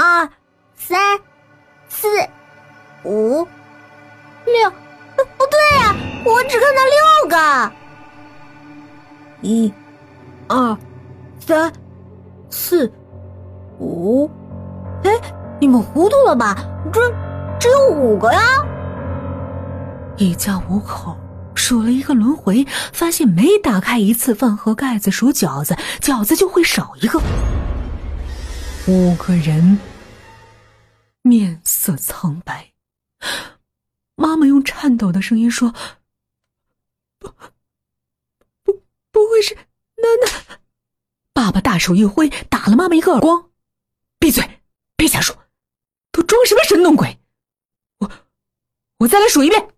二、三、四、五、六，不对呀，我只看到六个。一、二、三、四、五。哎，你们糊涂了吧？这只有五个呀！一家五口数了一个轮回，发现每打开一次饭盒盖子数饺子，饺子就会少一个。五个人面色苍白。妈妈用颤抖的声音说：“不，不，不会是娜娜？”爸爸大手一挥，打了妈妈一个耳光：“闭嘴，别瞎说，都装什么神弄鬼！我，我再来数一遍。”